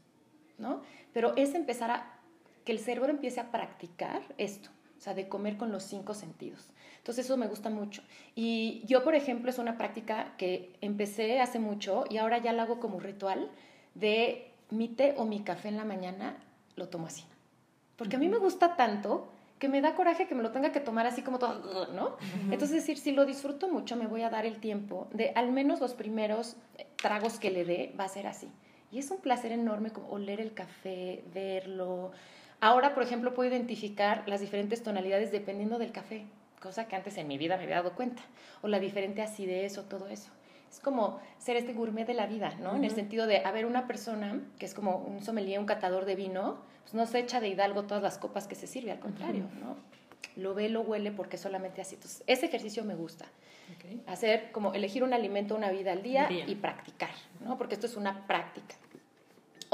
¿no? Pero es empezar a que el cerebro empiece a practicar esto. O sea, de comer con los cinco sentidos. Entonces eso me gusta mucho. Y yo, por ejemplo, es una práctica que empecé hace mucho y ahora ya la hago como ritual de mi té o mi café en la mañana, lo tomo así. Porque a mí me gusta tanto que me da coraje que me lo tenga que tomar así como todo, ¿no? Entonces, es decir, si lo disfruto mucho, me voy a dar el tiempo de al menos los primeros tragos que le dé, va a ser así. Y es un placer enorme como oler el café, verlo. Ahora, por ejemplo, puedo identificar las diferentes tonalidades dependiendo del café, cosa que antes en mi vida me había dado cuenta, o la diferente acidez o todo eso. Es como ser este gourmet de la vida, ¿no? En el sentido de, haber una persona que es como un sommelier, un catador de vino, pues no se echa de hidalgo todas las copas que se sirve, al contrario, ¿no? Lo ve, lo huele porque solamente así. Entonces, ese ejercicio me gusta. Hacer como elegir un alimento una vida al día, y practicar, ¿no? Porque esto es una práctica.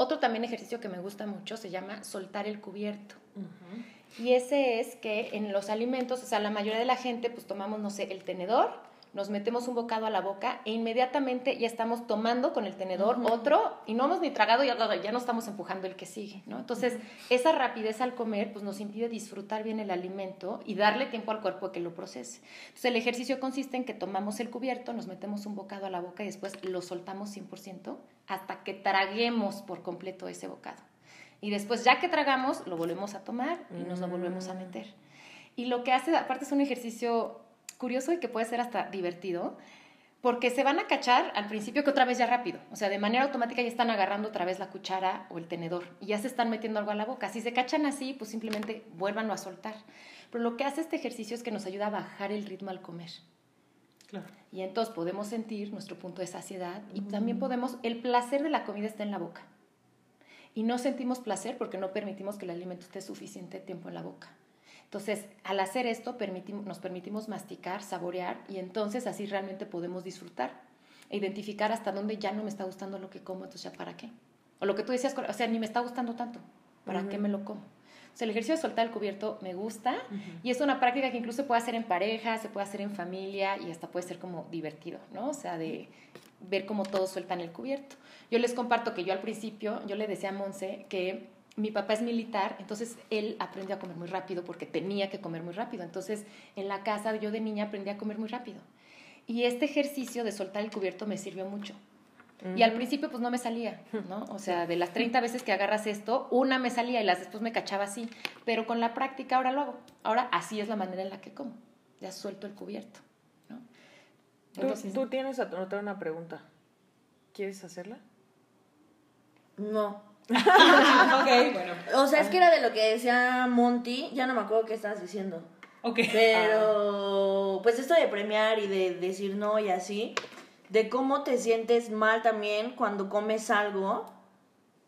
Otro también ejercicio que me gusta mucho se llama soltar el cubierto. Y ese es que en los alimentos, o sea, la mayoría de la gente pues tomamos, no sé, el tenedor, nos metemos un bocado a la boca e inmediatamente ya estamos tomando con el tenedor otro y no hemos ni tragado y ya no estamos empujando el que sigue, ¿no? Entonces, esa rapidez al comer pues nos impide disfrutar bien el alimento y darle tiempo al cuerpo que lo procese. Entonces, el ejercicio consiste en que tomamos el cubierto, nos metemos un bocado a la boca y después lo soltamos 100% hasta que traguemos por completo ese bocado. Y después, ya que tragamos, lo volvemos a tomar y nos lo volvemos a meter. Y lo que hace, aparte es un ejercicio curioso y que puede ser hasta divertido, porque se van a cachar al principio que otra vez ya rápido, o sea, de manera automática ya están agarrando otra vez la cuchara o el tenedor y ya se están metiendo algo a la boca. Si se cachan así, pues simplemente vuélvanlo a soltar. Pero lo que hace este ejercicio es que nos ayuda a bajar el ritmo al comer. Claro. Y entonces podemos sentir nuestro punto de saciedad y también podemos, el placer de la comida está en la boca. Y no sentimos placer porque no permitimos que el alimento esté suficiente tiempo en la boca. Entonces, al hacer esto, nos permitimos masticar, saborear y entonces así realmente podemos disfrutar e identificar hasta dónde ya no me está gustando lo que como, entonces ya para qué. O lo que tú decías, o sea, ni me está gustando tanto, ¿para qué me lo como? O sea, el ejercicio de soltar el cubierto me gusta y es una práctica que incluso se puede hacer en pareja, se puede hacer en familia y hasta puede ser como divertido, ¿no? O sea, de ver cómo todos sueltan el cubierto. Yo les comparto que yo al principio, yo le decía a Monse que mi papá es militar, entonces él aprendió a comer muy rápido porque tenía que comer muy rápido. Entonces, en la casa yo de niña aprendí a comer muy rápido. Y este ejercicio de soltar el cubierto me sirvió mucho. Y al principio pues no me salía, ¿no? O sea, de las 30 veces que agarras esto, una me salía y las después me cachaba así. Pero con la práctica ahora lo hago. Ahora así es la manera en la que como. Ya suelto el cubierto, ¿no? Entonces, ¿Tú, tú tienes otra una pregunta. ¿Quieres hacerla? No. Ok, bueno. O sea, es que era de lo que decía Monty, ya no me acuerdo qué estabas diciendo. Ok. Pero, pues esto de premiar y de decir no y así, de cómo te sientes mal también cuando comes algo.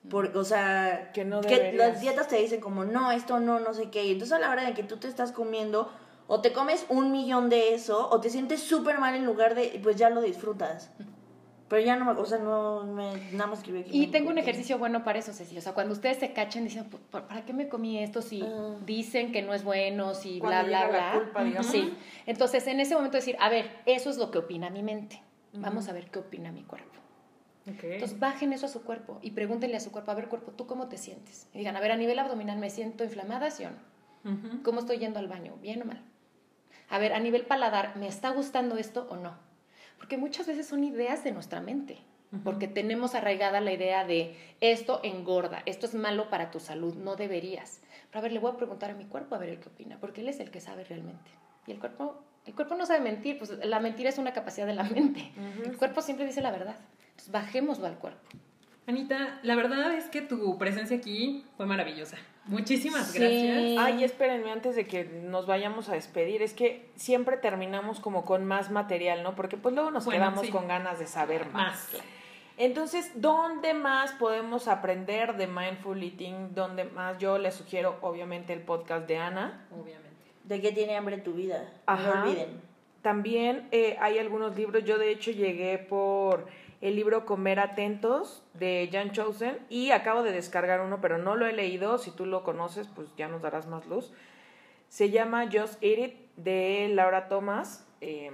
Porque, o sea, que, no que las dietas te dicen como, no, esto no, no sé qué. Y entonces a la hora de que tú te estás comiendo, o te comes un millón de eso, o te sientes súper mal en lugar de, pues ya lo disfrutas. Pero ya no me, o sea, no me, nada más escribí Y tengo un ejercicio bueno para eso, Cecilia. O sea, cuando ustedes se cachen dicen, ¿para qué me comí esto? Si ah. dicen que no es bueno, si bla, bla, bla. culpa, digamos. Sí. Entonces, en ese momento decir, a ver, eso es lo que opina mi mente. Vamos a ver qué opina mi cuerpo. Entonces, bajen eso a su cuerpo y pregúntenle a su cuerpo, a ver, cuerpo, ¿tú cómo te sientes? Y digan, a ver, a nivel abdominal, ¿me siento inflamada, sí o no? ¿Cómo estoy yendo al baño? ¿Bien o mal? A ver, a nivel paladar, ¿me está gustando esto o no? Porque muchas veces son ideas de nuestra mente, porque tenemos arraigada la idea de esto engorda, esto es malo para tu salud, no deberías. Pero a ver, le voy a preguntar a mi cuerpo a ver qué opina, porque él es el que sabe realmente. Y el cuerpo, el cuerpo no sabe mentir, pues la mentira es una capacidad de la mente. El cuerpo siempre dice la verdad. Entonces bajémoslo al cuerpo. Anita, la verdad es que tu presencia aquí fue maravillosa. Muchísimas gracias. Ay, espérenme antes de que nos vayamos a despedir, es que siempre terminamos como con más material, ¿no? Porque pues luego nos quedamos con ganas de saber más. Entonces, ¿dónde más podemos aprender de mindful eating? ¿Dónde más? Yo les sugiero, obviamente, el podcast de Ana. Obviamente. ¿De qué tiene hambre tu vida? No olviden. También eh, hay algunos libros. Yo, de hecho, llegué por el libro Comer Atentos de Jan Chosen y acabo de descargar uno, pero no lo he leído. Si tú lo conoces, pues ya nos darás más luz. Se llama Just Eat It de Laura Thomas. Em,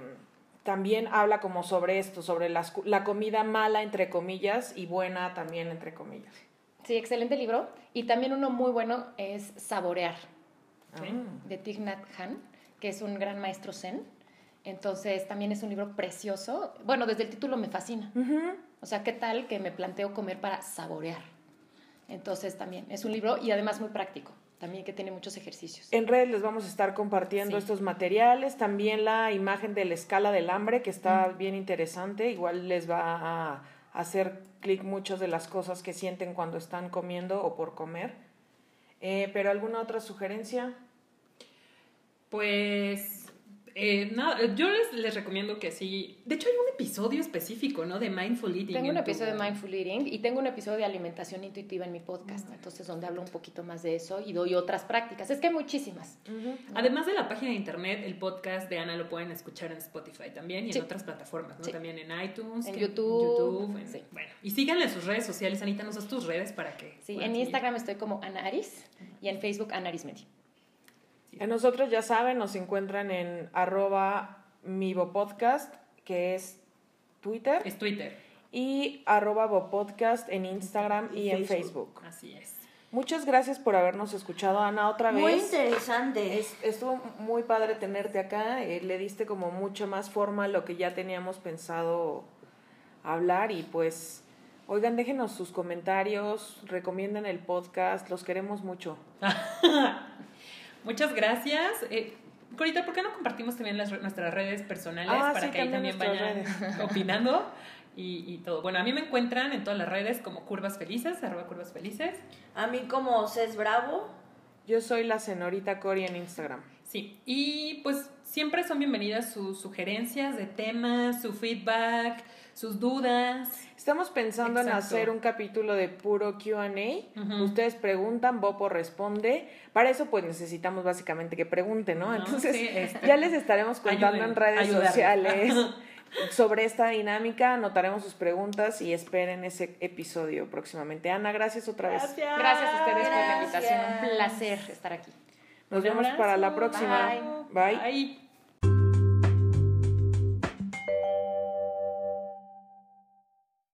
también habla como sobre esto, sobre la comida mala, entre comillas, y buena también, entre comillas. Sí, excelente libro. Y también uno muy bueno es Saborear. Ah. de Thich Nhat Hanh, que es un gran maestro zen. Entonces, también es un libro precioso. Bueno, desde el título me fascina. Ujú. O sea, ¿qué tal que me planteo comer para saborear? Entonces, también es un libro y además muy práctico, también que tiene muchos ejercicios. En redes les vamos a estar compartiendo Sí. estos materiales, también la imagen de la escala del hambre, que está bien interesante, igual les va a hacer clic muchas de las cosas que sienten cuando están comiendo o por comer. Eh, pero alguna otra sugerencia? Pues eh, nada, yo les, les recomiendo que sí. De hecho, hay un episodio específico, ¿no? De Mindful Eating. Tengo un tu- episodio de Mindful Eating y tengo un episodio de alimentación intuitiva en mi podcast, entonces donde hablo un poquito más de eso y doy otras prácticas. Es que hay muchísimas. Además de la página de internet, el podcast de Ana lo pueden escuchar en Spotify también y Sí. en otras plataformas, ¿no? Sí. También en iTunes, En que- YouTube. YouTube, en- Sí. Bueno, y síganle en sus redes sociales, Anita, nos das tus redes para que. Sí, en seguir. Instagram estoy como Ana Aris y en Facebook Ana Aris Media. A nosotros ya saben, nos encuentran en arroba mibopodcast, que es Twitter, Es Twitter. y arroba bopodcast en Instagram y, en Facebook. Así es. Muchas gracias por habernos escuchado, Ana, otra Muy vez. interesante. Es- estuvo muy padre tenerte acá, eh, le diste como mucho más forma a lo que ya teníamos pensado hablar y pues, oigan, déjenos sus comentarios, recomienden el podcast, los queremos mucho. Muchas gracias. Eh, Corita, ¿por qué no compartimos también las, nuestras redes personales Ah, para sí, que ahí también también vayan opinando y, y todo? Bueno, a mí me encuentran en todas las redes como Curvas Felices, arroba Curvas Felices. A mí como Cés Bravo. Yo soy la señorita Cori en Instagram. Sí, y pues siempre son bienvenidas sus sugerencias de temas, su feedback, sus dudas. Estamos pensando en hacer un capítulo de puro QA. Ustedes preguntan, Bopo responde. Para eso, pues necesitamos básicamente que pregunten, ¿no? No, Entonces, sí, este, ya les estaremos contando ayuden, en redes sociales sobre esta dinámica. Anotaremos sus preguntas y esperen ese episodio próximamente. Ana, gracias otra vez. Gracias. Gracias a ustedes por la invitación. Un placer estar aquí. Nos vemos para la próxima. Bye. Bye. Bye.